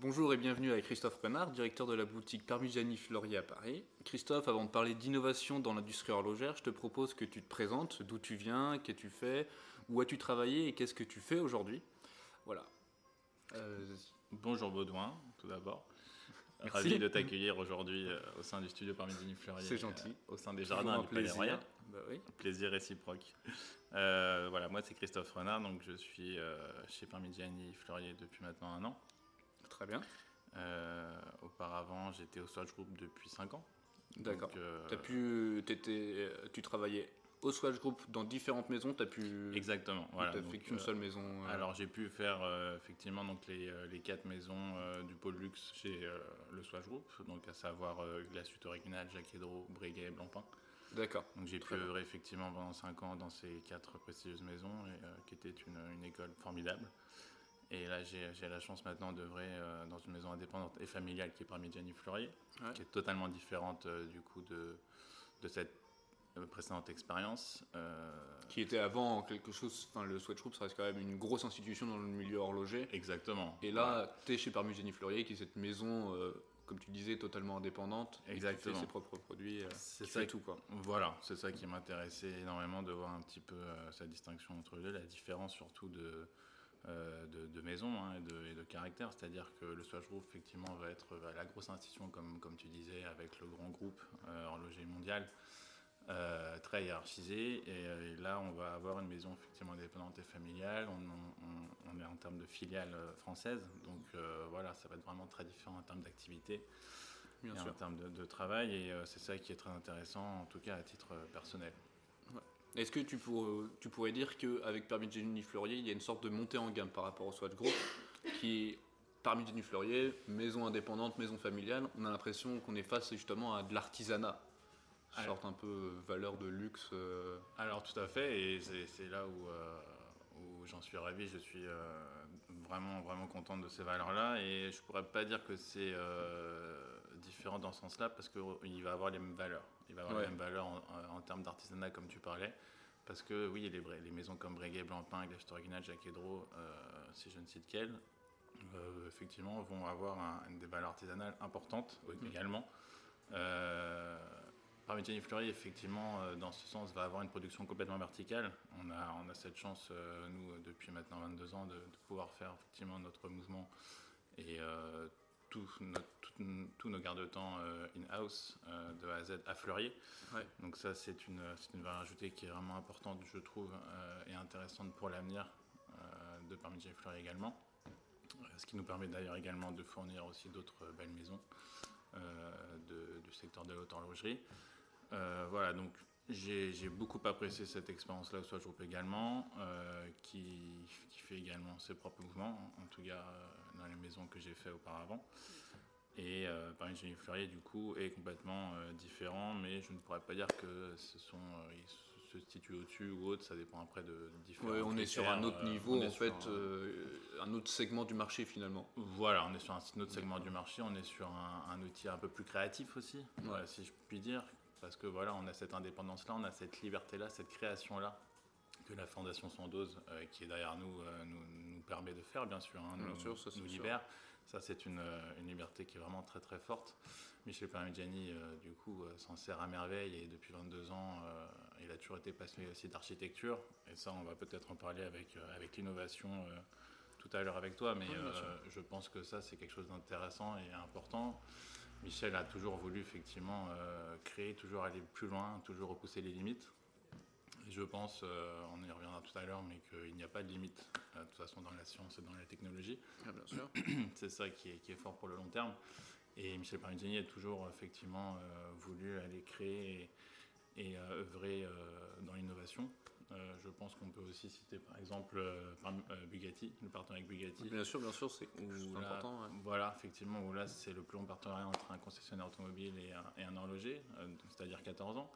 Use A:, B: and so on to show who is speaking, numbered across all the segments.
A: Bonjour et bienvenue avec Christophe Renard, directeur de la boutique Parmigiani Fleurier à Paris. Christophe, avant de parler d'innovation dans l'industrie horlogère, je te propose que tu te présentes, d'où tu viens, qu'as-tu fait, où as-tu travaillé et qu'est-ce que tu fais aujourd'hui? Voilà.
B: Euh, bonjour Baudouin, tout d'abord. Ravi de t'accueillir aujourd'hui euh, au sein du studio Parmigiani Fleurier.
A: C'est gentil.
B: Euh, au sein des jardins du Palais Royal. Bah oui. Plaisir réciproque. voilà, moi c'est Christophe Renard, donc je suis chez Parmigiani Fleurier depuis maintenant un an.
A: Très bien.
B: auparavant, j'étais au Swatch Group depuis 5 ans.
A: D'accord. As pu, tu travaillais au Swatch Group dans différentes maisons, tu as pu.
B: Exactement. Voilà.
A: Tu fait qu'une seule maison. Euh.
B: Alors j'ai pu faire euh, effectivement donc les, euh, les quatre maisons du pôle luxe chez le Swatch Group, donc à savoir la suite originale, Jacques Hédro, Breguet et Blancpain.
A: D'accord.
B: Donc j'ai pu œuvrer effectivement pendant 5 ans dans ces quatre prestigieuses maisons, et, qui était une, une, école formidable. Et là, j'ai la chance maintenant d'œuvrer dans une maison indépendante et familiale qui est Parmigiani Fleurier, qui est totalement différente du coup de, de cette précédente expérience.
A: Euh, qui était avant quelque chose, enfin le Sweat Group, ça reste quand même une grosse institution dans le milieu horloger.
B: Exactement.
A: Et là, tu es chez Parmigiani Fleurier, qui est cette maison, euh, comme tu disais, totalement indépendante.
B: Exactement.
A: Et qui fait ses propres produits. Euh,
B: c'est ça tout quoi. Voilà, c'est ça qui m'intéressait énormément de voir un petit peu cette distinction entre les deux, la différence surtout de. De, maison hein, et, de, caractère, c'est-à-dire que le Swatch Group effectivement va être la grosse institution comme, comme tu disais avec le grand groupe horloger mondial euh, très hiérarchisé. Euh, et, là, on va avoir une maison effectivement indépendante et familiale. On, est en termes de filiale euh, française. Donc voilà, ça va être vraiment très différent en termes d'activité et en termes de, travail. Et c'est ça qui est très intéressant, en tout cas à titre personnel.
A: Est-ce que tu, tu, pourrais dire qu'avec Parmigiani Fleurier, il y a une sorte de montée en gamme par rapport au Swatch Group qui est Parmigiani Fleurier, maison indépendante, maison familiale, on a l'impression qu'on est face justement à de l'artisanat sorte un peu euh, valeur de luxe. Euh.
B: Alors tout à fait, et c'est là où, euh, où j'en suis ravi, je suis vraiment, vraiment contente de ces valeurs-là, et je pourrais pas dire que c'est différent dans ce sens-là, parce qu'il va avoir les mêmes valeurs. Il va avoir les mêmes valeurs en, termes d'artisanat, comme tu parlais. Parce que oui, les, les maisons comme Breguet, Blancpain, Glace Original, Jacques Hédro, si je ne cite qu'elles, effectivement, vont avoir des valeurs artisanales importantes mm. également. Parmigiani Fleury, effectivement, euh, dans ce sens, va avoir une production complètement verticale. On a, on a cette chance, euh, nous, depuis maintenant 22 ans, de, pouvoir faire effectivement notre mouvement et euh, tous nos garde-temps in-house, de A à Z, à Fleurier. Donc ça, c'est une, une valeur ajoutée qui est vraiment importante, je trouve, et intéressante pour l'avenir de Parmigiani Fleury également. Ce qui nous permet d'ailleurs également de fournir aussi d'autres belles maisons. du secteur de l'haute horlogerie. Euh, voilà, donc j'ai beaucoup apprécié cette expérience-là au Swatch Group également, euh, qui, fait également ses propres mouvements, en tout cas euh, dans les maisons que j'ai fait auparavant. Et Paris Génie Fleurier, du coup, est complètement différent, mais je ne pourrais pas dire que ce sont, se situe au-dessus ou autre, ça dépend après de, différents.
A: on est sur un autre niveau, en fait, un autre segment du marché finalement.
B: Voilà, on est sur un autre segment du marché, on est sur un, outil un peu plus créatif aussi, si je puis dire, parce que voilà, on a cette indépendance-là, on a cette liberté-là, cette création-là que la Fondation Sandoz, euh, qui est derrière nous, euh, nous, nous, de faire, bien sûr, hein, nous, sûr, ça, nous libère. Ça, c'est une, euh, une, liberté qui est vraiment très très forte. Michel Parmigiani, du coup, s'en sert à merveille et depuis 22 ans, il a toujours été passionné aussi d'architecture. Et ça, on va peut-être en parler avec, avec l'innovation tout à l'heure avec toi, mais je pense que ça, c'est quelque chose d'intéressant et important. Michel a toujours voulu effectivement euh, créer, toujours aller plus loin, toujours repousser les limites. Je pense, euh, on y reviendra tout à l'heure, mais qu'il n'y a pas de limite euh, de toute façon dans la science et dans la technologie.
A: Ah, bien sûr.
B: C'est ça qui est, qui est, fort pour le long terme. Et Michel Parmigiani a toujours effectivement voulu aller créer et, œuvrer dans l'innovation. Euh, je pense qu'on peut aussi citer par exemple euh, euh, Bugatti, le partenariat avec Bugatti.
A: Bien sûr, bien sûr, c'est important.
B: Voilà, effectivement, où là c'est le plus long partenariat entre un concessionnaire automobile et un, horloger, c'est-à-dire 14 ans.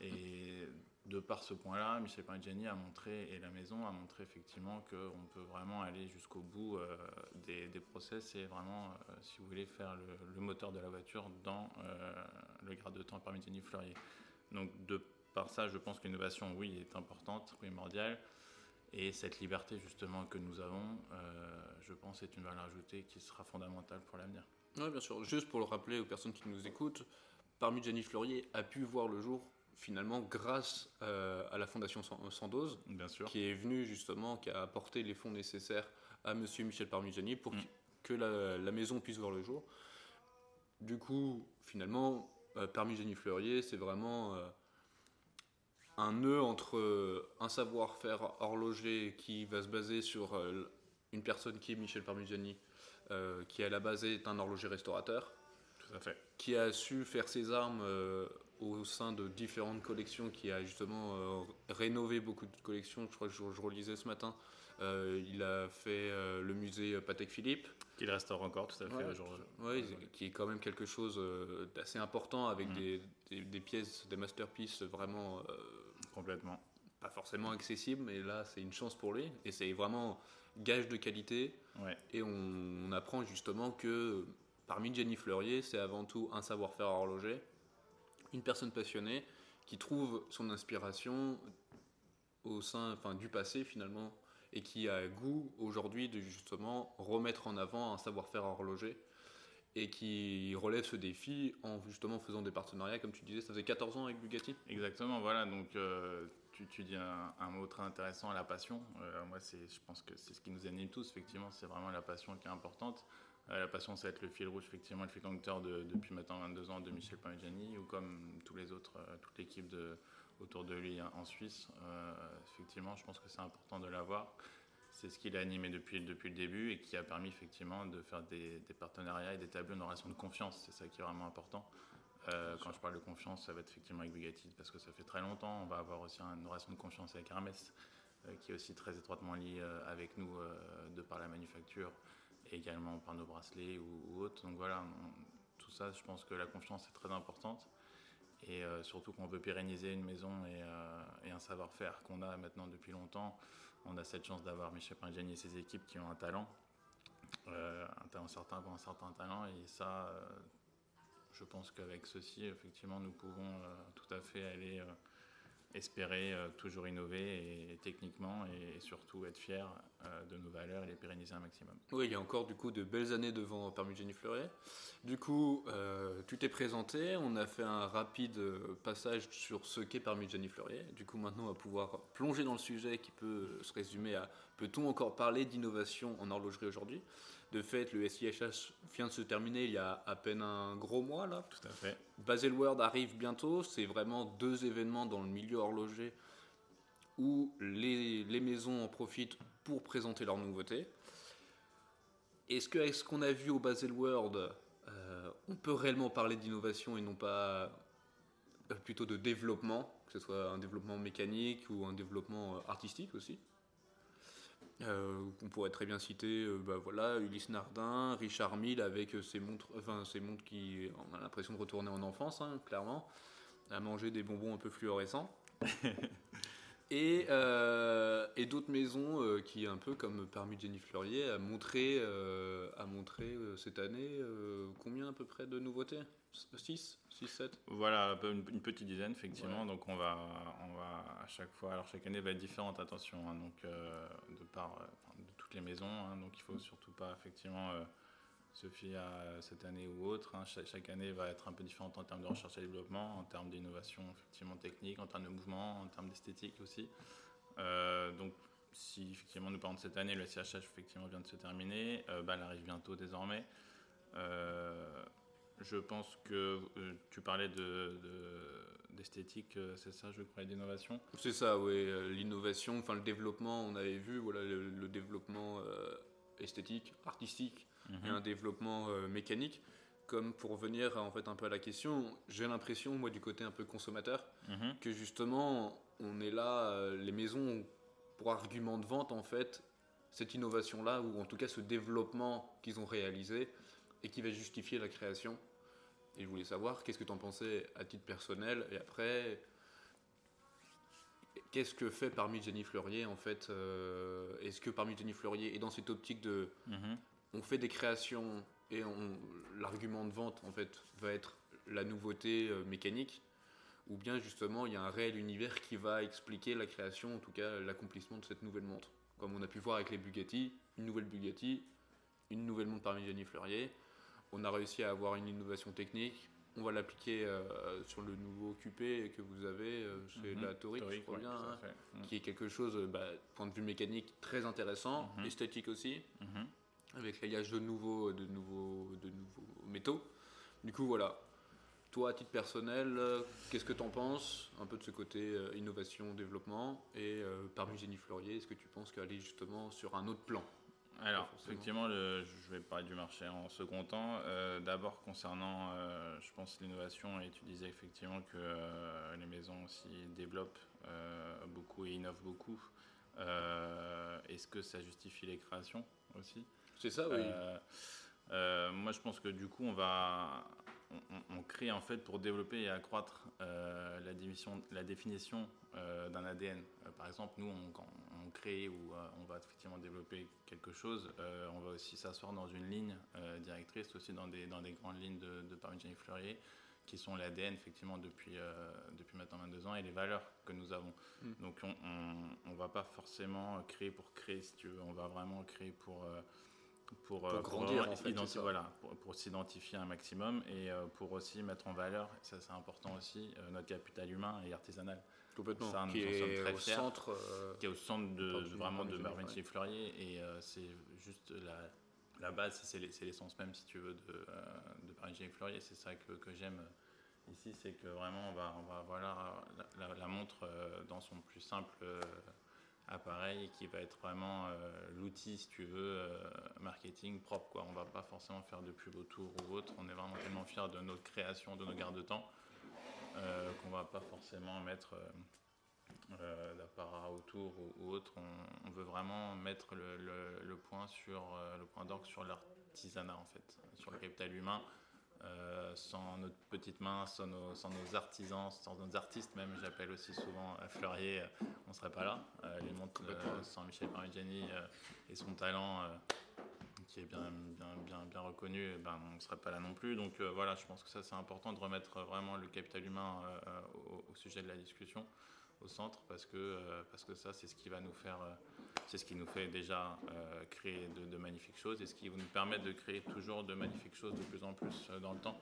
B: Et de par ce point-là, Michel Parmigiani a montré, et la maison a montré effectivement qu'on peut vraiment aller jusqu'au bout des, process et vraiment, si vous voulez, faire le, moteur de la voiture dans le grade de temps Parmigiani Fleurier. Donc de par ça, je pense que l'innovation, oui, est importante, primordiale. Et cette liberté justement que nous avons, je pense, est une valeur ajoutée qui sera fondamentale pour l'avenir.
A: Oui, bien sûr. Juste pour le rappeler aux personnes qui nous écoutent, parmi Jenny Fleurier a pu voir le jour finalement grâce à la Fondation Sandoz,
B: bien sûr.
A: qui est venue justement, qui a apporté les fonds nécessaires à Monsieur Michel Parmigiani pour mm. que la, maison puisse voir le jour. Du coup, finalement, euh, Parmigiani Fleurier, c'est vraiment euh, un nœud entre euh, un savoir-faire horloger qui va se baser sur une personne qui est Michel Parmigiani, qui à la base est un horloger restaurateur,
B: Tout à fait.
A: qui a su faire ses armes au sein de différentes collections, qui a justement rénové beaucoup de collections. Je crois que je, je relisais ce matin euh, il a fait euh, le musée Patek Philippe.
B: Qu'il restaure encore tout à fait
A: aujourd'hui. Oui, qui est quand même quelque chose euh, d'assez important avec mm. des, des, pièces, des masterpieces vraiment.
B: Complètement.
A: Pas forcément accessibles, mais là c'est une chance pour lui. Et c'est vraiment gage de qualité. Et on, apprend justement que parmi Jenny Fleurier, c'est avant tout un savoir-faire horloger, une personne passionnée qui trouve son inspiration au sein enfin, du passé finalement et qui a goût aujourd'hui de justement remettre en avant un savoir-faire horloger et qui relève ce défi en justement faisant des partenariats, comme tu disais, ça faisait 14 ans avec Bugatti
B: Exactement, voilà, donc euh, tu, dis un, mot très intéressant, la passion. Euh, moi, je pense que c'est ce qui nous anime tous, effectivement, c'est vraiment la passion qui est importante. Euh, la passion, ça va être le fil rouge, effectivement, le fil conducteur de, depuis maintenant 22 ans de Michel Parmigiani, ou comme tous les autres, toute l'équipe de autour de lui en Suisse. Euh, effectivement, je pense que c'est important de l'avoir. C'est ce qui l'a animé depuis, depuis le début et qui a permis effectivement de faire des, partenariats et d'établir une relation de confiance. C'est ça qui est vraiment important. Euh, quand je parle de confiance, ça va être effectivement avec Bugatti parce que ça fait très longtemps. On va avoir aussi une relation de confiance avec Hermès, euh, qui est aussi très étroitement lié avec nous de par la manufacture également par nos bracelets ou, autres. Donc voilà, tout ça, je pense que la confiance est très importante. Et euh, surtout qu'on veut pérenniser une maison euh, et, un savoir-faire qu'on a maintenant depuis longtemps. On a cette chance d'avoir Michel Pingiani et ses équipes qui ont un talent, euh, un talent certain pour un certain talent. Et ça, je pense qu'avec ceci, effectivement, nous pouvons tout à fait aller espérer euh, toujours innover et, techniquement et, surtout être fier euh, de nos valeurs et les pérenniser un maximum.
A: Oui, il y a encore du coup de belles années devant Jenny Fleuret. Du coup, euh, tu t'es présenté, on a fait un rapide passage sur ce qu'est Jenny Fleuret. Du coup, maintenant, on va pouvoir plonger dans le sujet qui peut se résumer à peut-on encore parler d'innovation en horlogerie aujourd'hui? De fait, le SIHH vient de se terminer il y a à peine un gros mois là.
B: Tout à fait.
A: Basel World arrive bientôt. C'est vraiment deux événements dans le milieu horloger où les, les maisons en profitent pour présenter leurs nouveautés. Est-ce que ce qu'on a vu au Basel World, euh, on peut réellement parler d'innovation et non pas euh, plutôt de développement, que ce soit un développement mécanique ou un développement euh, artistique aussi? Euh, on pourrait très bien citer euh, bah voilà, Ulysse Nardin, Richard Mille avec euh, ses montres, enfin ses montres qui, on a l'impression de retourner en enfance, hein, clairement, à manger des bonbons un peu fluorescents. et, et d'autres maisons qui, un peu comme parmi Jenny Fleurier, a montré, a montré cette année combien à peu près de nouveautés? 6 6, 7
B: Voilà, une, petite dizaine, effectivement. Donc, on va, on va à chaque fois, alors chaque année va être différente, attention, hein, donc, euh, de part euh, de toutes les maisons. Hein, donc, il faut surtout pas, effectivement, euh, se fier à cette année ou autre. Hein. Chaque, année va être un peu différente en termes de recherche et développement, en termes d'innovation, effectivement, technique, en termes de mouvement, en termes d'esthétique aussi. donc, si effectivement nous parlons de cette année, le CHH effectivement vient de se terminer, bah, elle arrive bientôt désormais. Je pense que euh, tu parlais d'esthétique, de, euh, c'est ça, je crois, d'innovation
A: C'est ça, oui. Euh, l'innovation, enfin le développement, on avait vu, voilà, le, développement esthétique, artistique, et mhm. un développement mécanique. Comme pour revenir en fait un peu à la question, j'ai l'impression, moi, du côté un peu consommateur, mhm. que justement, on est là, les maisons, pour argument de vente, en fait, cette innovation-là, ou en tout cas ce développement qu'ils ont réalisé, et qui va justifier la création et je voulais savoir qu'est-ce que tu en pensais à titre personnel et après, qu'est-ce que fait parmi Jenny Fleurier en fait euh, Est-ce que parmi Jenny Fleurier est dans cette optique de. Mhm. On fait des créations et l'argument de vente en fait va être la nouveauté euh, mécanique ou bien justement il y a un réel univers qui va expliquer la création, en tout cas l'accomplissement de cette nouvelle montre? Comme on a pu voir avec les Bugatti, une nouvelle Bugatti, une nouvelle montre Parmigiani Fleurier. On a réussi à avoir une innovation technique. On va l'appliquer euh, sur le nouveau QP que vous avez euh, chez
B: Mhm.
A: la Toric, je crois
B: ouais,
A: bien,
B: tout à
A: hein.
B: Mm.
A: qui est quelque chose, euh, bah, point de vue mécanique, très intéressant,
B: Mhm.
A: esthétique aussi,
B: Mhm.
A: avec l'alliage de nouveaux, de, nouveaux, de nouveaux métaux. Du coup, voilà. Toi, à titre personnel, qu'est-ce que tu en penses Un peu de ce côté euh, innovation, développement. Et euh, Parmigiani Fleurier, est-ce que tu penses qu'aller justement sur un autre plan?
B: Alors, effectivement, le- je vais parler du marché en second temps. Euh, D'abord, concernant, euh, je pense, l'innovation, et tu disais effectivement que euh, les maisons aussi développent beaucoup et innovent beaucoup. Est-ce que ça justifie les créations aussi?
A: C'est ça, oui.
B: Moi, je pense que du coup, on va, on, crée en fait pour développer et accroître euh, la, définition, la définition euh, d'un ADN. Euh, par exemple, nous, on, quand on crée ou on va effectivement développer quelque chose, on va aussi s'asseoir dans une ligne directrice, aussi dans des, dans des grandes lignes de, de Parmigiani Fleurier, qui sont l'ADN effectivement depuis, depuis maintenant 22 ans et les valeurs que nous avons.
A: Mm.
B: Donc on ne va pas forcément créer pour créer, si tu veux, on va vraiment créer pour... euh, pour, euh,
A: grandir,
B: vraiment
A: en fait,
B: voilà, pour, pour s'identifier un maximum et euh, pour aussi mettre en valeur, ça c'est important aussi, euh, notre capital humain et artisanal
A: Complètement.
B: ça,
A: qui est
B: très
A: au
B: fiers.
A: centre. euh,
B: qui est au centre de, vraiment de
A: Parmigiani
B: Parmigiani Fleurier et euh, c'est juste la, la base, c'est l'e- c'est l'essence même si tu veux de, euh, de Parmigiani Fleurier, c'est ça que, que j'aime ici, c'est que vraiment on va, on va avoir la, la- la montre euh, dans son plus simple appareil qui va être vraiment euh, l'outil, si tu veux, euh, marketing propre. Quoi. On va pas forcément faire de pub autour ou autre. On est vraiment tellement fiers de notre création, de nos garde-temps, euh, qu'on va pas forcément mettre euh, autour ou, autre. On, veut vraiment mettre le, point sur point d'orgue sur l'artisanat en fait, sur le capital humain. Euh, sans notre petite main, sans nos, sans nos artisans, sans nos artistes même, j'appelle aussi souvent euh, Fleurier, euh, on serait pas là. Euh, les montres euh, sans Michel Parmigiani et son talent qui est bien, bien, bien, bien reconnu, eh ben, on ne serait pas là non plus. Donc voilà, je pense que ça c'est important de remettre vraiment le capital humain au, au sujet de la discussion, au centre, parce que, parce que ça c'est ce qui va nous faire, c'est ce qui nous fait déjà euh, créer de, de magnifiques choses et ce qui nous permettre de créer toujours de magnifiques choses de plus en plus euh, dans le temps.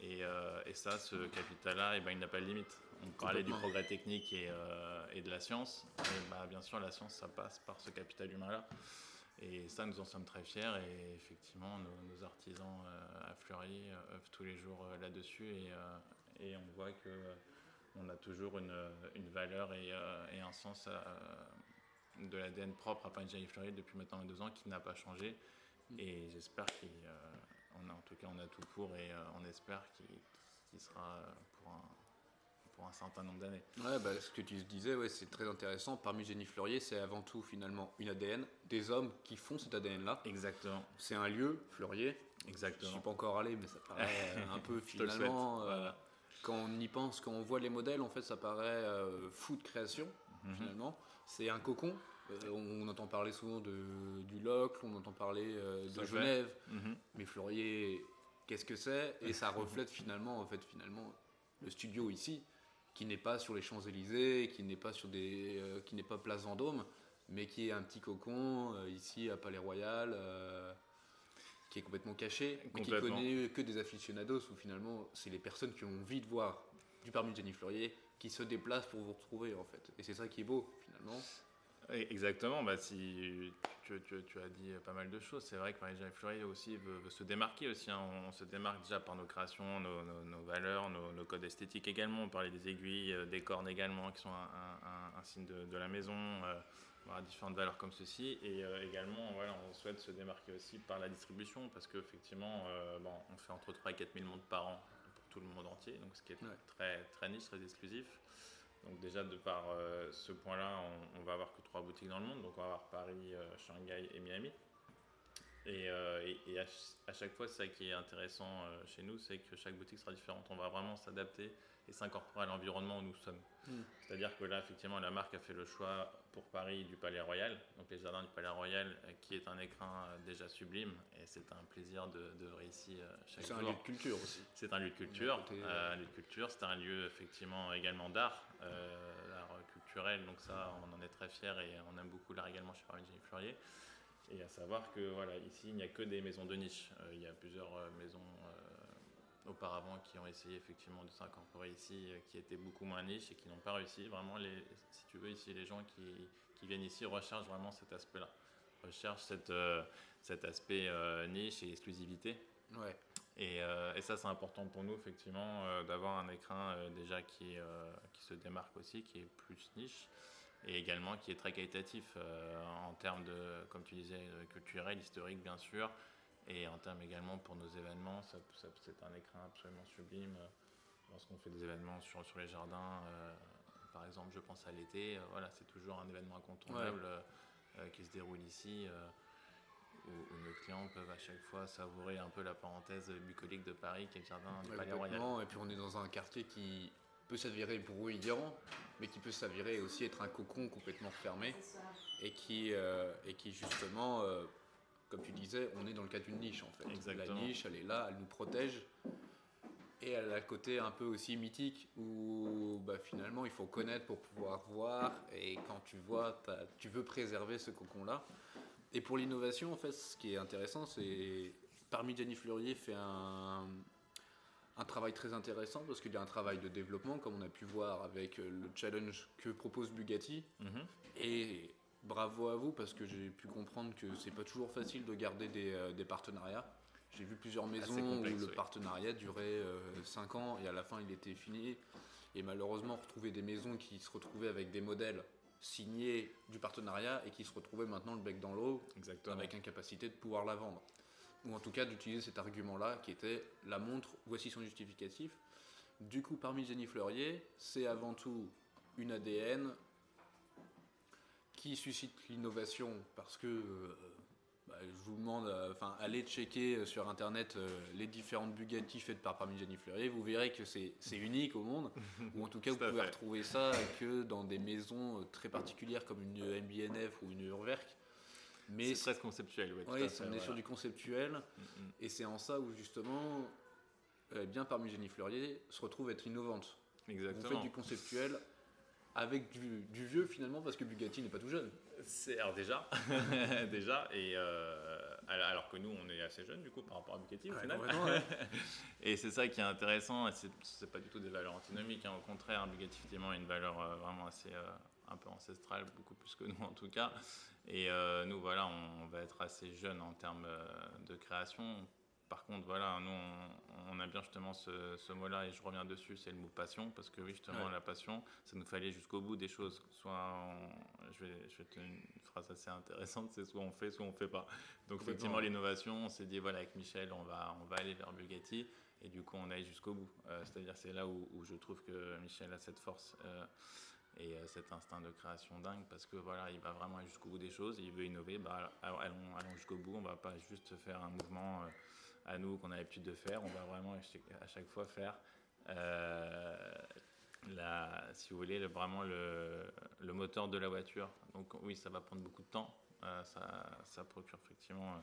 B: Et, euh, et ça, ce capital-là, eh ben, il n'a pas de limite. On parlait du progrès technique et, euh, et de la science. Et bah, bien sûr, la science, ça passe par ce capital humain-là. Et ça, nous en sommes très fiers. Et effectivement, nos, nos artisans à euh, œuvrent tous les jours là-dessus. Et, et on voit que on a toujours une, une valeur et, euh, et un sens à- de l'ADN propre à Parmigiani Fleurier depuis maintenant deux ans qui n'a pas changé. Et j'espère qu'on a, en tout cas, on a tout pour et euh, on espère qu'il sera euh, pour un, pour un certain nombre d'années.
A: Ouais, bah, ce que tu disais, ouais, c'est très intéressant. Parmigiani Fleurier, c'est avant tout finalement une ADN, des hommes qui font cet ADN-là.
B: Exactement,
A: C'est un lieu, Fleurier. Je
B: exactement.
A: suis pas encore allé, mais ça paraît euh, un peu
B: Je souhaite.
A: finalement. euh. Quand on y pense, quand on voit les modèles, en fait, ça paraît euh, fou de création.
B: Mhm.
A: finalement. C'est un cocon. Euh, on entend parler souvent de, du Locle, on entend parler euh, de. Genève,
B: Mhm.
A: mais Fleurier, qu'est-ce que c'est? Et ça reflète finalement, en fait, finalement, le studio ici, qui n'est pas sur les Champs-Élysées, qui n'est pas sur des, euh, qui n'est pas Place Vendôme, mais qui est un petit cocon ici à Palais Royal, qui est complètement caché, mais qui
B: Complètement.
A: connaît que des aficionados, où finalement, c'est les personnes qui ont envie de voir du Parmigiani Fleurier qui se déplacent pour vous retrouver, en fait. Et c'est ça qui est beau, finalement.
B: Exactement, bah, si tu, tu- as dit pas mal de choses. C'est vrai que Marie-Jeanne Fleury aussi veut, se démarquer aussi. hein. On, se démarque déjà par nos créations, nos, valeurs, nos, codes esthétiques également. On parlait des aiguilles, euh, des cornes également, qui sont un, signe de, la maison. euh, voilà, différentes valeurs comme ceci. Et euh, également, voilà, on souhaite se démarquer aussi par la distribution parce qu'effectivement, euh, bon, on fait entre 3 et 4 000 montres par an tout le monde entier, donc ce qui est
A: Ouais.
B: très, très niche, très exclusif. Donc déjà de par euh, ce point-là, on, on va avoir que trois boutiques dans le monde. Donc on va avoir Paris, euh, Shanghai et Miami. Et, à, chaque fois, ça qui est intéressant chez nous, c'est que chaque boutique sera différente. On va vraiment s'adapter et s'incorporer à l'environnement où nous sommes. Hmm. C'est-à-dire que là, effectivement, la marque a fait le choix pour Paris du Palais Royal, donc les jardins du Palais Royal, euh, qui est un écrin euh, déjà sublime, et c'est un plaisir de, de ici euh, chaque jour.
A: C'est un lieu de culture aussi.
B: C'est un lieu de culture, lieu de culture. C'est un lieu effectivement également d'art, l'art culturel. Donc ça, on en est très fiers et on aime beaucoup l'art également chez Paris Fleurier. Et à savoir que voilà, ici, il n'y a que des maisons de niche. il y a plusieurs maisons auparavant qui ont essayé effectivement de s'incorporer ici, euh, qui étaient beaucoup moins niches et qui n'ont pas réussi. Vraiment, les, si tu veux, ici, les gens qui, qui viennent ici recherchent vraiment cet aspect-là, recherchent cette, euh, cet aspect euh, niche et exclusivité.
A: Ouais.
B: Et, et ça, c'est important pour nous, effectivement, d'avoir un écrin déjà qui, qui se démarque aussi, qui est plus niche et également qui est très qualitatif en termes de, comme tu disais, culturel, historique, bien sûr, et en termes également pour nos événements, c'est un écran absolument sublime. Lorsqu'on fait des événements sur, sur les jardins, euh, par exemple, je pense à l'été, euh, voilà, c'est toujours un événement incontournable euh, qui se déroule ici, où, nos clients peuvent à chaque fois savourer un peu la parenthèse bucolique de Paris, qui est le jardin du Palais Royal.
A: Et puis on est dans un quartier qui peut s'avérer bruyant, mais qui peut s'avérer aussi être un cocon complètement fermé, et qui, et qui justement comme tu disais, on est dans le cas d'une niche en fait. La niche, elle est là, elle nous protège. Et elle a le côté un peu aussi mythique où bah, finalement il faut connaître pour pouvoir voir. Et quand tu vois, tu veux préserver ce cocon-là. Et pour l'innovation, en fait, ce qui est intéressant, c'est parmi Jenny Fleurier fait un, un travail très intéressant parce qu'il y a un travail de développement, comme on a pu voir avec le challenge que propose Bugatti. Mhm. Et bravo à vous parce que j'ai pu comprendre que c'est pas toujours facile de garder des, euh, des partenariats. J'ai vu plusieurs maisons où le partenariat durait 5 euh, ans et à la fin il était fini. Et malheureusement, retrouver des maisons qui se retrouvaient avec des modèles signés du partenariat et qui se retrouvaient maintenant le bec dans l'eau avec incapacité de pouvoir la vendre. Ou en tout cas d'utiliser cet argument-là qui était la montre, voici son justificatif. Du coup, parmi Jenny Fleurier, c'est avant tout une ADN, qui suscite l'innovation parce que euh, bah, je vous demande, euh, enfin, allez checker euh, sur internet les différentes Bugatti faites par Parmigiani Fleurier, vous verrez que c'est unique au monde, ou en tout cas vous pouvez retrouver ça que dans des maisons très particulières comme une MBNF ou une Urwerk.
B: Mais c'est très conceptuel,
A: ouais, oui, on est sur du conceptuel, mm, mm. et c'est en ça où justement, eh bien Parmigiani Fleurier se retrouve être innovante.
B: Exactement.
A: Vous faites du conceptuel avec du, vieux finalement parce que Bugatti n'est pas tout jeune.
B: C'est alors déjà, déjà et euh, alors que nous on est assez jeune du coup par rapport à Bugatti au final. et c'est ça qui est intéressant. C'est pas du tout des valeurs antinomiques. Hein. Au contraire, Bugatti effectivement a une valeur euh, vraiment assez euh, un peu ancestrale, beaucoup plus que nous en tout cas. Et nous voilà, on, va être assez jeune en termes de création par contre, voilà, nous, on, a bien justement ce, mot-là, et je reviens dessus, c'est le mot passion, parce que oui, justement, la passion, ça nous fallait jusqu'au bout des choses. Soit, je, vais, je vais te une phrase assez intéressante, c'est soit on fait, soit on fait pas. Donc, effectivement, l'innovation, on s'est dit, voilà, avec Michel, on va, on va aller vers Bugatti, et du coup, on aille jusqu'au bout. Euh, c'est-à-dire, c'est là où, je trouve que Michel a cette force. Euh, et euh, cet instinct de création dingue parce que voilà il va vraiment jusqu'au bout des choses il veut innover bah, allons, allons jusqu'au bout on va pas juste faire un mouvement à nous qu'on a l'habitude de faire. On va vraiment à chaque fois faire, euh, la, si vous voulez, le, vraiment le, moteur de la voiture. Donc oui, ça va prendre beaucoup de temps. Euh, ça, ça, procure effectivement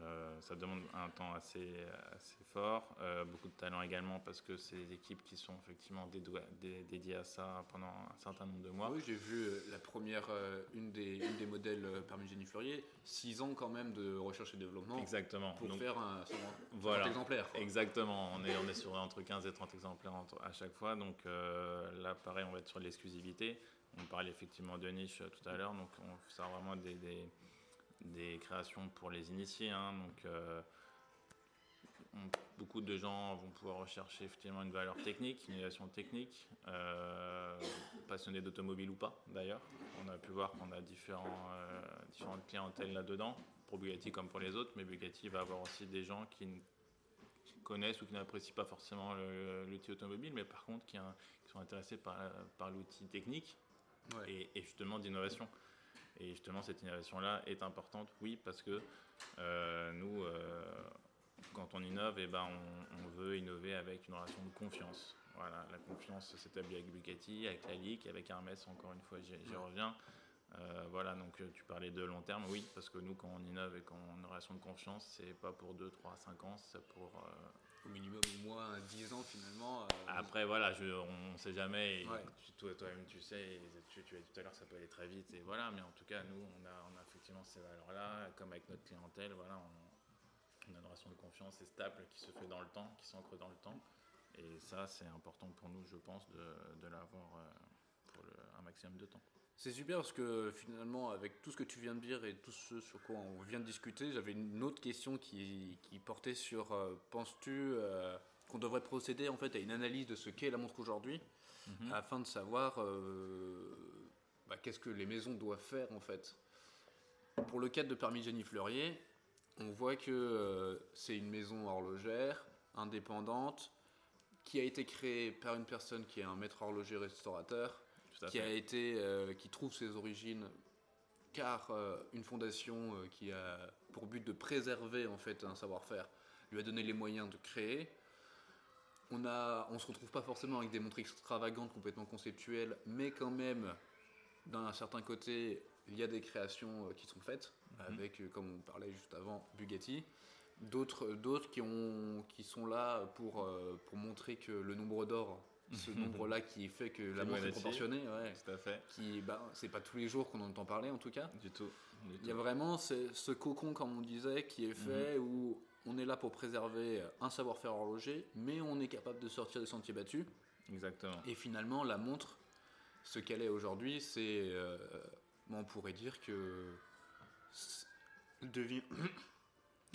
B: euh, ça demande un temps assez, assez fort, euh, beaucoup de talent également parce que c'est des équipes qui sont effectivement dédiées à ça pendant un certain nombre de mois.
A: Oui, j'ai vu euh, la première, une, des, une des modèles parmi Jenny Fleurier, 6 ans quand même de recherche et développement.
B: Exactement.
A: Pour faire un, voilà. exemplaire.
B: Exactement, on est, on est sur entre 15 et 30 exemplaires à chaque fois. Donc là, pareil, on va être sur l'exclusivité. On parlait effectivement de niche tout à l'heure, donc on fait vraiment des des créations pour les initiés. Hein, donc, euh, beaucoup de gens vont pouvoir rechercher effectivement une valeur technique, une innovation technique, euh, passionnés d'automobile ou pas d'ailleurs. On a pu voir qu'on a différents, euh, différentes clientèles là-dedans, pour Bugatti comme pour les autres, mais Bugatti va avoir aussi des gens qui connaissent ou qui n'apprécient pas forcément l'outil automobile, mais par contre qui, sont intéressés par, par l'outil technique et, et, justement d'innovation. Et justement, cette innovation-là est importante, oui, parce que euh, nous, euh, quand on innove, eh ben, on, veut innover avec une relation de confiance. Voilà, la confiance s'établit avec Bugatti, avec la LIC, avec Hermès, encore une fois, j'y reviens. Euh, voilà, donc tu parlais de long terme, oui, parce que nous, quand on innove et quand on a une relation de confiance, c'est pas pour 2, 3, 5 ans, c'est pour
A: au minimum au moins 10 ans finalement. Euh,
B: Après voilà, je, on ne sait jamais, toi-même tu sais, tu, tu as dit tout à l'heure ça peut aller très vite, et voilà, mais en tout cas nous on a, on a effectivement ces valeurs-là, comme avec notre clientèle, voilà, on, a une relation de confiance et stable qui se fait dans le temps, qui s'ancre dans le temps, et ça c'est important pour nous je pense de, de l'avoir euh, pour un maximum de temps.
A: C'est super parce que finalement, avec tout ce que tu viens de dire et tout ce sur quoi on vient de discuter, j'avais une autre question qui, portait sur euh, penses-tu euh, qu'on devrait procéder en fait à une analyse de ce qu'est la montre aujourd'hui mhm. afin de savoir euh, bah, qu'est-ce que les maisons doivent faire en fait Pour le cadre de Parmigiani Fleurier, on voit que c'est une maison horlogère, indépendante, qui a été créée par une personne qui est un maître horloger restaurateur qui a été, euh, qui trouve ses origines car euh, une fondation euh, qui a pour but de préserver en fait un savoir-faire lui a donné les moyens de créer. On a, on se retrouve pas forcément avec des montres extravagantes, complètement conceptuelles, mais quand même, d'un certain côté, il y a des créations qui sont faites, mhm. avec, comme on parlait juste avant, Bugatti. D'autres, d'autres qui, ont, qui sont là pour, pour montrer que le nombre d'or ce nombre-là qui fait que la montre est proportionnée. Ouais,
B: tout à fait.
A: Qui, bah, c'est pas tous les jours qu'on entend parler en tout cas.
B: Du tout.
A: Il y a vraiment ce, cocon, comme on disait, qui est fait mhm. où on est là pour préserver un savoir-faire horloger, mais on est capable de sortir des sentiers battus.
B: Exactement.
A: Et finalement, la montre, ce qu'elle est aujourd'hui, c'est. Euh, on pourrait dire que. Devient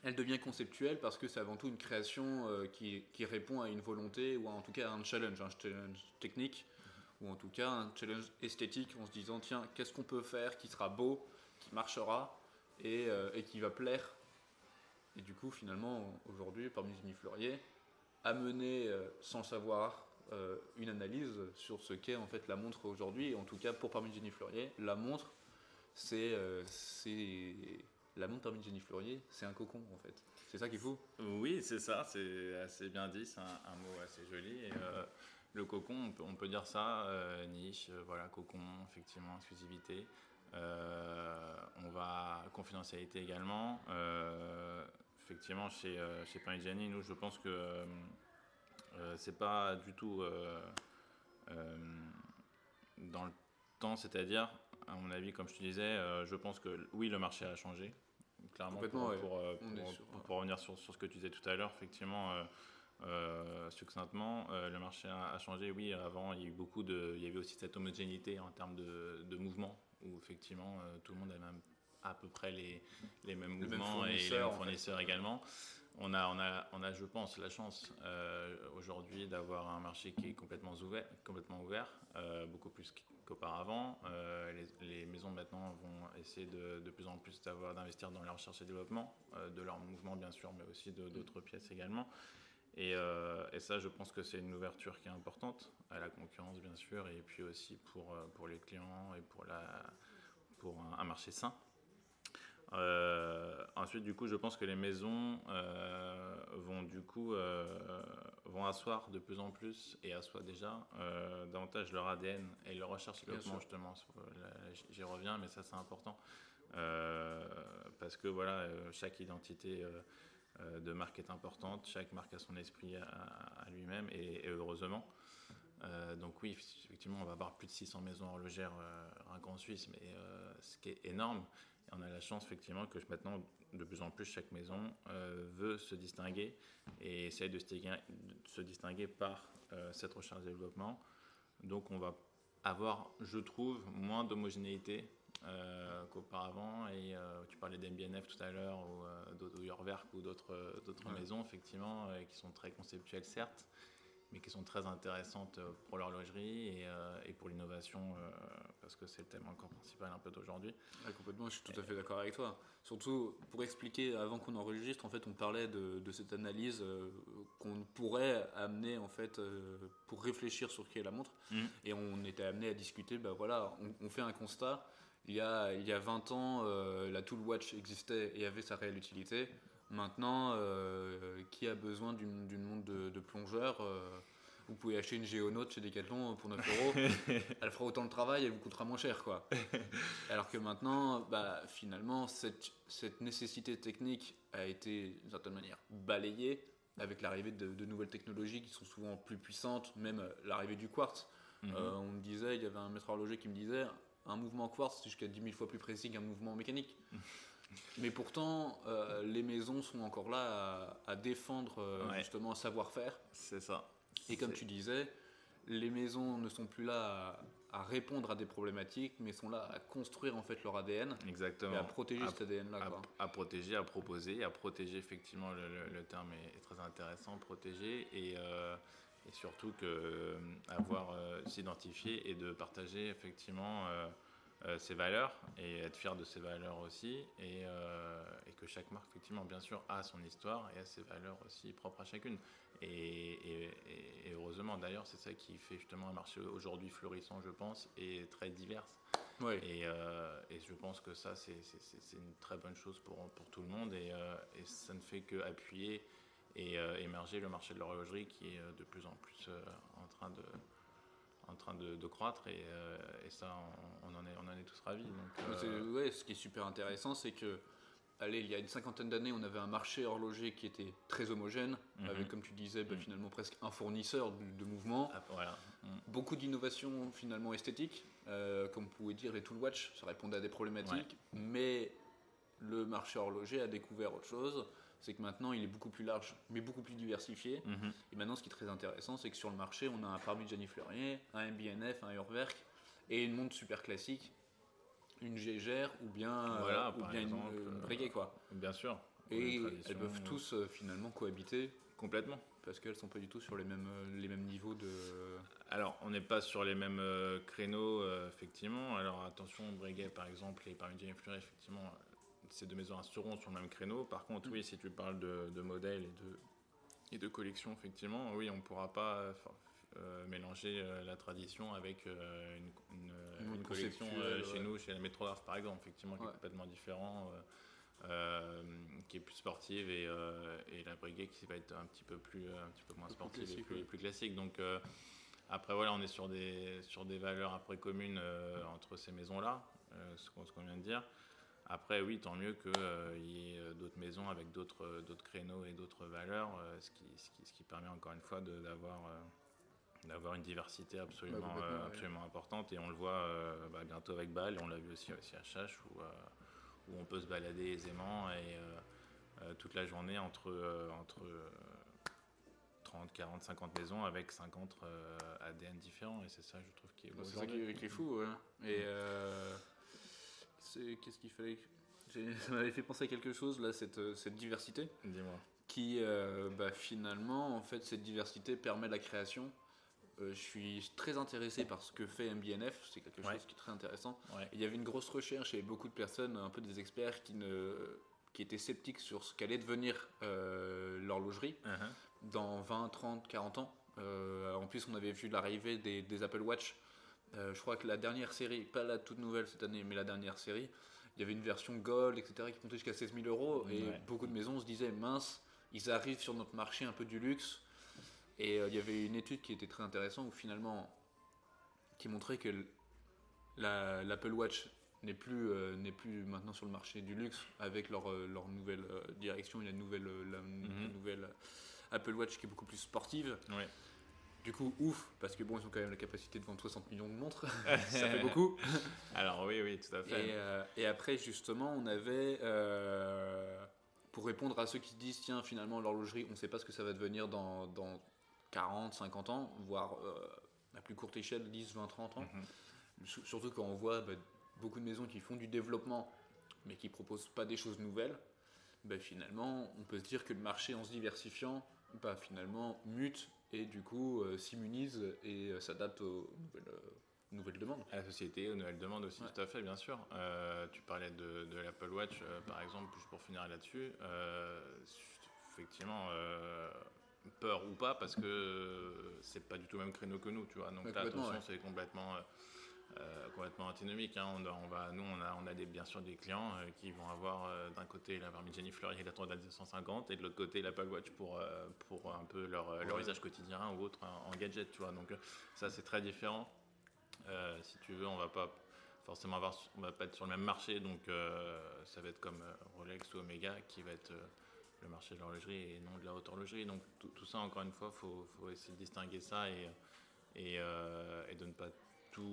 A: elle devient conceptuelle parce que c'est avant tout une création euh, qui, qui, répond à une volonté ou en tout cas à un challenge, un challenge technique ou en tout cas un challenge esthétique en se disant tiens, qu'est-ce qu'on peut faire qui sera beau, qui marchera et, euh, et qui va plaire. Et du coup, finalement, aujourd'hui, parmi les Fleurier, amener euh, sans savoir une analyse sur ce qu'est en fait la montre aujourd'hui, en tout cas pour Parmigiani Fleurier, la montre, c'est la montre de Jenny Fleurier, c'est un cocon en fait. C'est ça qu'il faut
B: Oui, c'est ça, c'est assez bien dit, c'est un, mot assez joli. Euh, le cocon, on peut, dire ça, euh, niche, euh, voilà, cocon, effectivement, exclusivité. on va confidentialité également. effectivement, chez, chez Jenny, nous, je pense que c'est pas du tout dans le temps, c'est-à-dire, à mon avis, comme je te disais, je pense que oui, le marché a changé clairement, pour, euh, pour, revenir sur, sur, ce que tu disais tout à l'heure, effectivement, euh, euh, succinctement, le marché a, changé. Oui, avant, il y, a eu beaucoup de, il y avait aussi cette homogénéité en termes de, de mouvement, où effectivement, tout le monde avait même à peu près les, les mêmes mouvements et les mêmes fournisseurs également. On a, on, a, on a, je pense, la chance aujourd'hui d'avoir un marché qui est complètement ouvert, complètement ouvert beaucoup plus qu'auparavant. Euh, les, maisons maintenant vont essayer de, de plus en plus d'investir dans la recherche et développement, euh, de leur mouvement bien sûr, mais aussi d'autres pièces également. Et, euh, et, ça, je pense que c'est une ouverture qui est importante à la concurrence, bien sûr, et puis aussi pour, pour les clients et pour, la, pour un marché sain. Euh, ensuite, du coup, je pense que les maisons euh, vont du coup euh, vont asseoir de plus en plus et assoient déjà davantage leur ADN et leur recherche développement justement. J'y reviens, mais ça c'est important parce que voilà, chaque identité de marque est importante, chaque marque a son esprit à, lui-même et, heureusement. donc oui, effectivement, on va avoir plus de 600 maisons horlogères un grand Suisse, mais ce qui est énorme on a la chance effectivement que maintenant, de plus en plus, chaque maison euh, veut se distinguer et essaie de se distinguer par euh, cette recherche et développement. Donc on va avoir, je trouve, moins d'homogénéité euh, qu'auparavant. Et tu parlais d'MBNF tout à l'heure, ou d'Oyerwerk ou d'autres maisons, effectivement, qui sont très conceptuelles, certes, mais qui sont très intéressantes euh, pour l'horlogerie et, euh, et, pour l'innovation, euh, parce que c'est le thème encore principal un peu d'aujourd'hui.
A: complètement, je suis tout à fait d'accord avec toi. Surtout pour expliquer, avant qu'on enregistre, en fait, on parlait de, de cette analyse qu'on pourrait amener en fait pour réfléchir sur ce qu'est la montre, mmh. et on était amené à discuter. Ben voilà, on, fait un constat. il y a, il y a 20 ans, la Tool Watch existait et avait sa réelle utilité. Maintenant, qui a besoin d'une montre de, de plongeur vous pouvez acheter une Géonote chez Decathlon pour 9 euros. elle fera autant de travail, elle vous coûtera moins cher. quoi. Alors que maintenant, bah, finalement, cette, cette nécessité technique a été d'une certaine manière balayée avec l'arrivée de, nouvelles technologies qui sont souvent plus puissantes, même l'arrivée du quartz. Mhm. Euh, on me disait, il y avait un maître horloger qui me disait, un mouvement quartz c'est jusqu'à 10 000 fois plus précis qu'un mouvement mécanique. Mais pourtant, euh, les maisons sont encore là à, défendre euh, justement un savoir-faire.
B: C'est ça.
A: Et comme tu disais, les maisons ne sont plus là à, répondre à des problématiques, mais sont là à construire en fait leur ADN.
B: Exactement.
A: Et à protéger cet ADN-là.
B: À, protéger, à proposer, à protéger, effectivement, le, terme est, très intéressant, protéger, et, euh, et surtout que avoir s'identifier et de partager effectivement ses valeurs et être fier de ses valeurs aussi, et, et, que chaque marque, effectivement, bien sûr, a son histoire et a ses valeurs aussi propres à chacune. Et, heureusement, d'ailleurs, c'est ça qui fait justement un marché aujourd'hui florissant, je pense, et très divers. Euh, et, je pense que ça, c'est une très bonne chose pour, pour tout le monde, et, euh, ça ne fait qu'appuyer et euh, émerger le marché de l'horlogerie qui est de plus en plus en train de en train de, croître et, ça on, en est, on en est tous ravis.
A: Donc, ouais, ce qui est super intéressant, c'est que allez, il y a une cinquantaine d'années, on avait un marché horloger qui était très homogène, mhm. avec, comme tu disais, bah, mhm. finalement presque un fournisseur de, mouvements.
B: Ah,
A: mhm. Beaucoup d'innovations finalement esthétiques, euh, comme vous pouvez dire, les tool watch, ça répondait à des problématiques, mais le marché horloger a découvert autre chose. C'est que maintenant il est beaucoup plus large, mais beaucoup plus diversifié. Et maintenant, ce qui est très intéressant, c'est que sur le marché, on a un Parmi Jenny Fleurier, un MBNF, un Urwerk et une montre super classique une gégère ou bien,
B: voilà,
A: ou bien
B: exemple,
A: une, euh, quoi.
B: Bien sûr.
A: Et elles peuvent tous euh, finalement cohabiter.
B: Complètement.
A: Parce qu'elles sont pas du tout sur les mêmes, euh, les mêmes niveaux de.
B: Alors, on n'est pas sur les mêmes créneaux, effectivement. Alors, attention, Breguet, par exemple, et par une Fleury, effectivement, ces deux maisons resteront sur le même créneau. Par contre, oui, si tu parles de, de modèles et de, et de collections, effectivement, oui, on ne pourra pas euh, mélanger euh, la tradition avec euh, une, une, collection chez nous, chez la Métro par exemple, effectivement, qui est complètement différent. qui est plus sportive et, et la Breguet qui va être un petit peu plus un petit peu moins sportive et plus, plus, classique. Donc après voilà on est sur des sur des valeurs après communes entre ces maisons là ce qu'on vient de dire après oui tant mieux qu'il y ait d'autres maisons avec d'autres d'autres créneaux et d'autres valeurs ce qui, ce, qui, ce, qui, permet encore une fois d'avoir d'avoir une diversité absolument, euh, absolument importante. Et on le voit euh, bah, bientôt avec Bâle, et on l'a vu aussi, aussi à Chache, où, euh, où on peut se balader aisément et toute la journée entre, entre 30, 40, 50 maisons avec 50 ADN différents. Et c'est ça, je trouve, qui est,
A: c'est ça qui, est fou. Et qu'est-ce qu'il fallait ça m'avait fait penser à quelque chose, là, cette, cette diversité.
B: Dis-moi.
A: Qui, bah, finalement, en fait, cette diversité permet la création euh, je suis très intéressé par ce que fait MBNF, c'est quelque chose qui est très intéressant. Il y avait une grosse recherche et beaucoup de personnes, un peu des experts, qui, ne, qui étaient sceptiques sur ce qu'allait devenir euh, l'horlogerie uh-huh. dans 20, 30, 40 ans. Euh, en plus, on avait vu l'arrivée des, des, Apple Watch. Je crois que la dernière série, pas la toute nouvelle cette année, mais la dernière série, il y avait une version Gold, etc., qui montait jusqu'à 16 000 euros. Et beaucoup de maisons se disaient, mince, ils arrivent sur notre marché un peu du luxe et euh, il y avait une étude qui était très intéressante où finalement, qui montrait que l'Apple Watch n'est plus, euh, n'est plus maintenant sur le marché du luxe avec leur, euh, leur nouvelle direction. Il y a une nouvelle, la, mhm. nouvelle Apple Watch qui est beaucoup plus sportive. Du coup, ouf, parce que bon, ils ont quand même la capacité de vendre 60 millions de montres, ça fait beaucoup.
B: Alors oui, oui, tout à fait.
A: Et, et après, justement, on avait, pour répondre à ceux qui se disent, tiens, finalement, l'horlogerie, on ne sait pas ce que ça va devenir dans, dans 40, 50 ans, voire euh, à plus courte échelle 10, 20, 30 ans. Mhm. Surtout quand on voit bah, beaucoup de maisons qui font du développement mais qui proposent pas des choses nouvelles, bah, finalement on peut se dire que le marché en se diversifiant bah, finalement mute et du coup euh, s'immunise et euh, s'adapte aux nouvelles, demandes.
B: À la société, aux nouvelles demandes aussi, tout à fait, bien sûr. tu parlais de, de l'Apple Watch, par exemple, juste pour finir là-dessus. effectivement, peur ou pas parce que c'est pas du tout le même créneau que nous, tu vois. Donc là, attention, c'est complètement. Euh, complètement antinomique. Hein. On, va, nous, on a, on a des, bien sûr des clients euh, qui vont avoir euh, d'un côté la Parmigiani Fleury et la Tondale 250 et de l'autre côté l'Apple Watch pour, pour un peu leur, leur usage quotidien ou autre en, gadget. Tu vois. Donc ça, c'est très différent. si tu veux, on va pas forcément avoir, on va pas être sur le même marché. Donc ça va être comme Rolex ou Omega qui va être le marché de l'horlogerie et non de la haute horlogerie. Donc tout, ça, encore une fois, il faut, faut, essayer de distinguer ça et, et, et de ne pas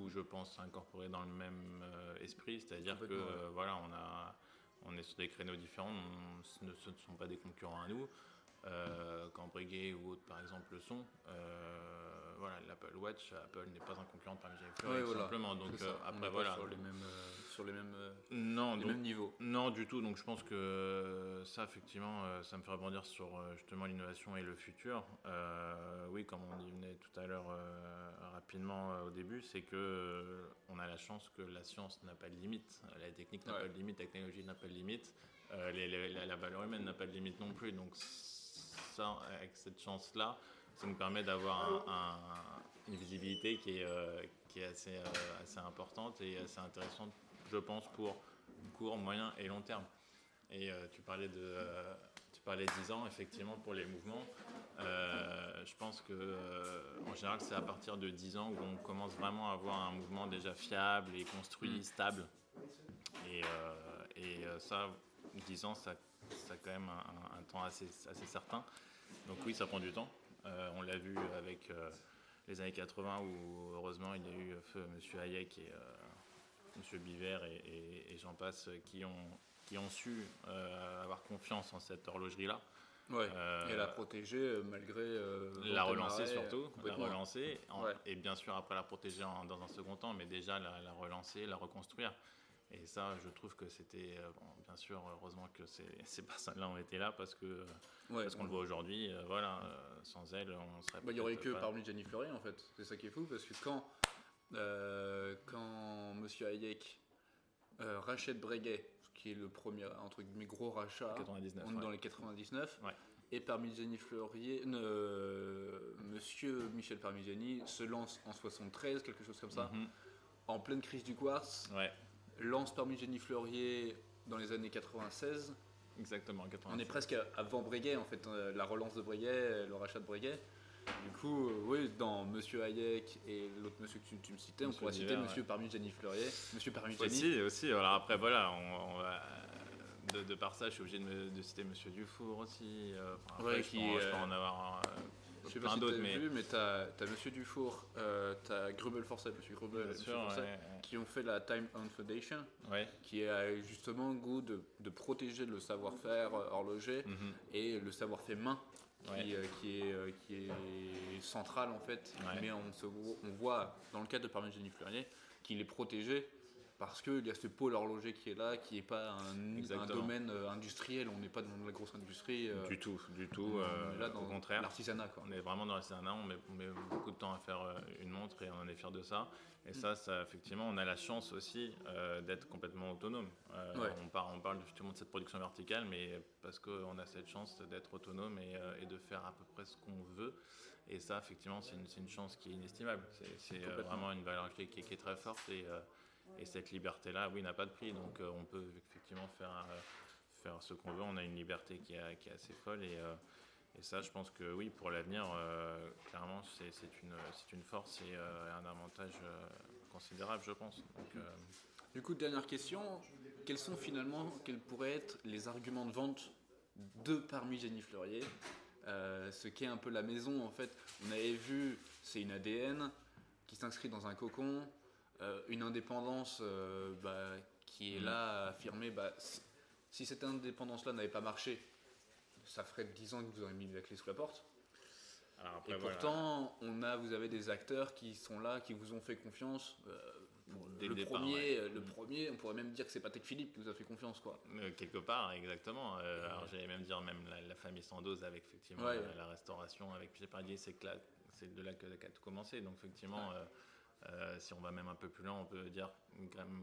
B: je pense, incorporé dans le même euh, esprit, c'est-à-dire que euh, voilà, on a, on est sur des créneaux différents, ce ne sont pas des concurrents à nous. Euh, quand Breguet ou autres, par exemple, le sont. Voilà, l'Apple Watch, Apple n'est pas un concurrent de Parmigiani simplement. Donc après, voilà.
A: Sur les mêmes, sur les mêmes, non, les mêmes niveaux.
B: Non, du tout. Donc je pense que ça, effectivement, ça me fait rebondir sur justement l'innovation et le futur. oui, comme on y venait tout à l'heure rapidement au début, c'est que on a la chance que la science n'a pas de limite, la technique n'a pas de limite, la technologie n'a pas de limite, la, valeur humaine n'a pas de limite non plus. Donc ça, avec cette chance-là, ça nous permet d'avoir une visibilité qui est, qui est assez, assez importante et assez intéressante, je pense, pour court, moyen et long terme. Et tu parlais de tu parlais 10 ans, effectivement, pour les mouvements. Euh, je pense que euh, en général, c'est à partir de 10 ans où on commence vraiment à avoir un mouvement déjà fiable et construit, mm. stable. Et, euh, et ça, 10 ans, ça, ça a quand même un, temps assez, assez, certain. Donc oui, ça prend du temps. On l'a vu avec les années 80 où heureusement il y a eu feu Monsieur Hayek et Monsieur Biver et, et j'en passe qui ont, qui ont su avoir confiance en cette horlogerie-là.
A: Ouais. Euh, et la protéger euh, malgré. Euh,
B: la relancer surtout, la relancer. Et bien sûr, après la protéger dans un second temps, mais déjà la, relancer, la reconstruire. Et ça, je trouve que c'était. bien sûr, heureusement que ces, ces personnes-là ont été là parce que. parce qu'on le voit aujourd'hui, voilà, sans elles, on serait.
A: Bah, il n'y aurait que parmi Jenny Fleury en fait. C'est ça qui est fou parce que quand. quand Monsieur Hayek rachète Breguet qui est le premier entre guillemets gros rachat dans les 99. Et Parmigiani Fleurier, euh, Monsieur Michel Parmigiani se lance en 73, quelque chose comme ça, mhm. en pleine crise du quartz. Lance Parmigiani Fleurier dans les années 96.
B: Exactement,
A: On est presque avant Breguet en fait, euh, la relance de Breguet, le rachat de Breguet. Du coup, euh, oui, dans Monsieur Hayek et l'autre monsieur que tu, me citais, on pourrait citer Monsieur ouais. Parmigiani Fleurier. Monsieur Parmigiani.
B: Aussi, aussi. Alors après, voilà, on, de, par ça, je suis obligé de, citer Monsieur Dufour aussi. Euh,
A: ouais, qui, je, peux, en avoir euh, je sais plein d'autres. mais... vu, mais tu as, Monsieur Dufour, euh, tu as Grubel Forset, Monsieur Grubel, qui ont fait la Time On Foundation, qui a justement le goût de, de protéger le savoir-faire horloger mhm. et le savoir-faire main qui, euh, qui, est, euh, qui est central en fait. Mais on, se, on voit dans le cas de Parmigiani Fleurier qu'il est protégé parce qu'il y a ce pôle horloger qui est là, qui n'est pas un, domaine euh, industriel, on n'est pas dans la grosse industrie.
B: du tout, du tout. là, dans au contraire.
A: L'artisanat.
B: On est vraiment dans l'artisanat, on met, on met, beaucoup de temps à faire une montre et on en est fier de ça. Et ça, ça, effectivement, on a la chance aussi euh, d'être complètement autonome. Euh, on, parle, on parle justement de cette production verticale, mais parce qu'on a cette chance d'être autonome et, euh, et, de faire à peu près ce qu'on veut. Et ça, effectivement, c'est une, une, chance qui est inestimable. C'est vraiment une valeur qui, qui, est très forte. Et, et cette liberté-là, oui, n'a pas de prix. Donc, on peut effectivement faire, faire ce qu'on veut. On a une liberté qui, est, assez folle. Et, et ça, je pense que oui, pour l'avenir, euh, clairement, c'est une, une, force et euh, un avantage euh, considérable, je pense.
A: du coup, dernière question, quels sont finalement, quels pourraient être les arguments de vente de parmi Jenny Fleurier? Ce qu'est un peu la maison, en fait. On avait vu, c'est une ADN qui s'inscrit dans un cocon, une indépendance bah, qui est mmh. là, affirmée. Bah, si cette indépendance-là n'avait pas marché, ça ferait 10 ans que vous aurez mis la clé sous la porte. et pourtant, on a, vous avez des acteurs qui sont là, qui vous ont fait confiance. Euh, le, premier, le premier, on pourrait même dire que c'est Patek Philippe qui vous a fait confiance. Quoi.
B: Euh, quelque part, exactement. Euh, alors j'allais même dire même la, famille Sandoz avec effectivement la, restauration, avec Pierre Pardier, c'est de là que, a tout commencé. Donc effectivement, euh, si on va même un peu plus loin, on peut dire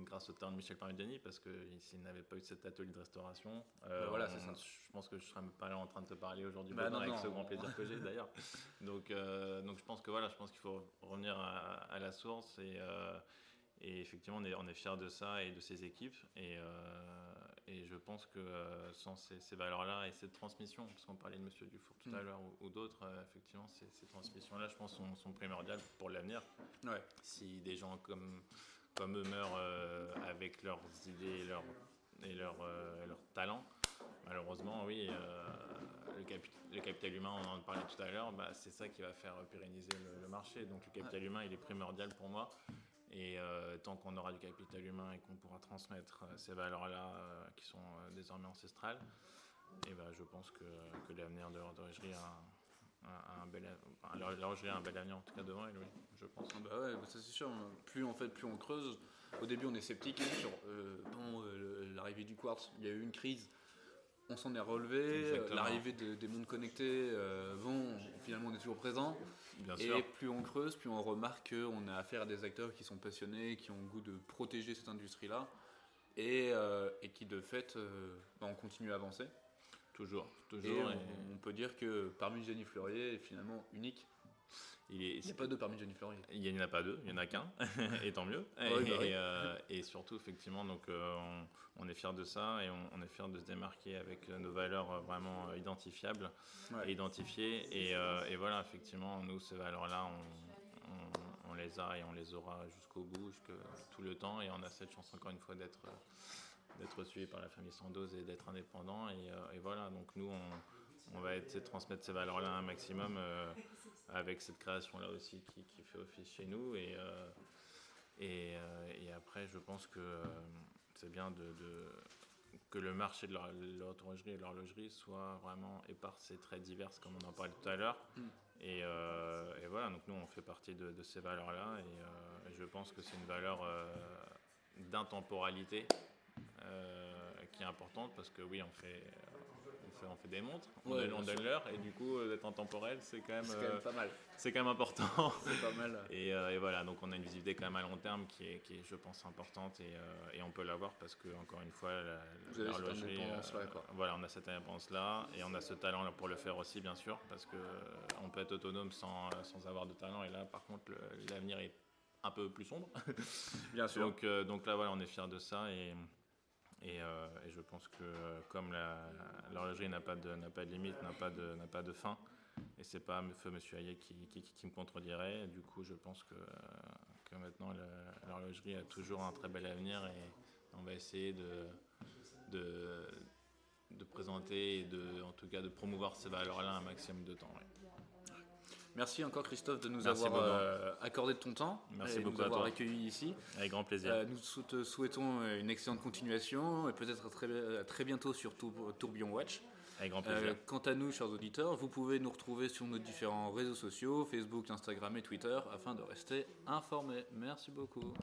B: grâce au talent de Michel Parmigiani, parce que s'il n'avait pas eu cet atelier de restauration, euh, voilà, ça. je pense que je serais pas là en train de te parler aujourd'hui bah avec ce grand plaisir que j'ai d'ailleurs. Donc, euh, donc je pense que voilà, je pense qu'il faut revenir à, la source et, Et effectivement, on est, on est fiers de ça et de ces équipes. Et, et je pense que sans ces, valeurs-là et cette transmission, parce qu'on parlait de Monsieur Dufour tout à mm. l'heure ou, d'autres, effectivement, ces, ces transmissions-là, je pense, sont, sont primordiales pour l'avenir.
A: Ouais.
B: Si des gens comme, comme eux meurent avec leurs idées et leurs et leur, leur talent, malheureusement, oui, le, capital humain, on en parlait tout à l'heure, bah, c'est ça qui va faire pérenniser le, marché. Donc le capital humain, il est primordial pour moi. Et euh, tant qu'on aura du capital humain et qu'on pourra transmettre euh, ces valeurs-là euh, qui sont désormais ancestrales, et bah, je pense que, que l'avenir de l'horlogerie a, un bel, a un bel avenir en tout cas devant elle, oui, je pense.
A: Ah bah ouais, ça c'est sûr. Plus en fait, plus on creuse. Au début, on est sceptique sur l'arrivée du quartz. Il y a eu une crise on s'en est relevé. L'arrivée des mondes connectés, euh, vont, finalement, on est toujours présent. et plus on creuse, plus on remarque qu'on a affaire à des acteurs qui sont passionnés, qui ont le goût de protéger cette industrie-là, et, euh, qui de fait, euh, bah, on continue à avancer.
B: Toujours, toujours.
A: on, peut dire que parmi Jenny Fleurier est finalement unique il n'y a pas deux parmi Jenny Fleurier.
B: Il n'y en a pas deux, il n'y en a qu'un, et tant mieux. Bah euh, et, surtout, effectivement, donc, euh, on, est fiers de ça et on, est fiers de se démarquer avec nos valeurs vraiment identifiables et identifiées. Et, voilà, effectivement, nous, ces valeurs-là, on, les a et on les aura jusqu'au bout, jusque tout le temps. Et on a cette chance, encore une fois, d'être d'être suivi par la famille Sandoz et d'être indépendant. Et, euh, voilà, donc nous, on, va essayer de transmettre ces valeurs-là un maximum avec cette création-là aussi qui, qui, fait office chez nous. Et, euh, et, euh, et, après, je pense que euh, c'est bien de, que le marché de l'horlogerie et de l'horlogerie soit vraiment éparse et très diverse, comme on en parlait tout à l'heure. Mm. Et, et, voilà, donc nous, on fait partie de, ces valeurs-là. Et, je pense que c'est une valeur d'intemporalité importante parce que oui, on fait on fait des montres, on, donne, l'heure, et du coup, d'être en temporel, c'est quand même,
A: euh, pas mal.
B: C'est quand même important.
A: C'est pas mal.
B: Euh, et, voilà, donc on a une visibilité quand même à long terme qui est, qui est je pense, importante, et, euh, et on peut l'avoir parce que, encore une fois, voilà, on a cette indépendance-là, et on a ce talent là pour le faire aussi, bien sûr, parce que on peut être autonome sans, sans avoir de talent, et là, par contre, l'avenir est un peu plus sombre.
A: Bien sûr.
B: donc, donc là, voilà, on est fiers de ça, et. Euh, et, je pense que euh, comme l'horlogerie n'a pas, de, limite, n'a pas de, fin, et c'est pas feu Monsieur Hayek qui, me contredirait, du coup je pense que, maintenant l'horlogerie a toujours un très bel avenir et on va essayer de présenter et de, en tout cas de promouvoir ces valeurs-là un maximum de temps.
A: Merci encore Christophe de nous avoir euh, accordé de ton temps
B: Merci
A: et
B: beaucoup
A: nous avoir accueillis ici.
B: Avec grand plaisir.
A: Euh, nous te souhaitons une excellente continuation et peut-être très, très bientôt sur Tourbillon Watch.
B: Avec grand plaisir. Euh,
A: quant à nous, chers auditeurs, vous pouvez nous retrouver sur nos différents réseaux sociaux, Facebook, Instagram et Twitter, afin de rester informés. Merci beaucoup.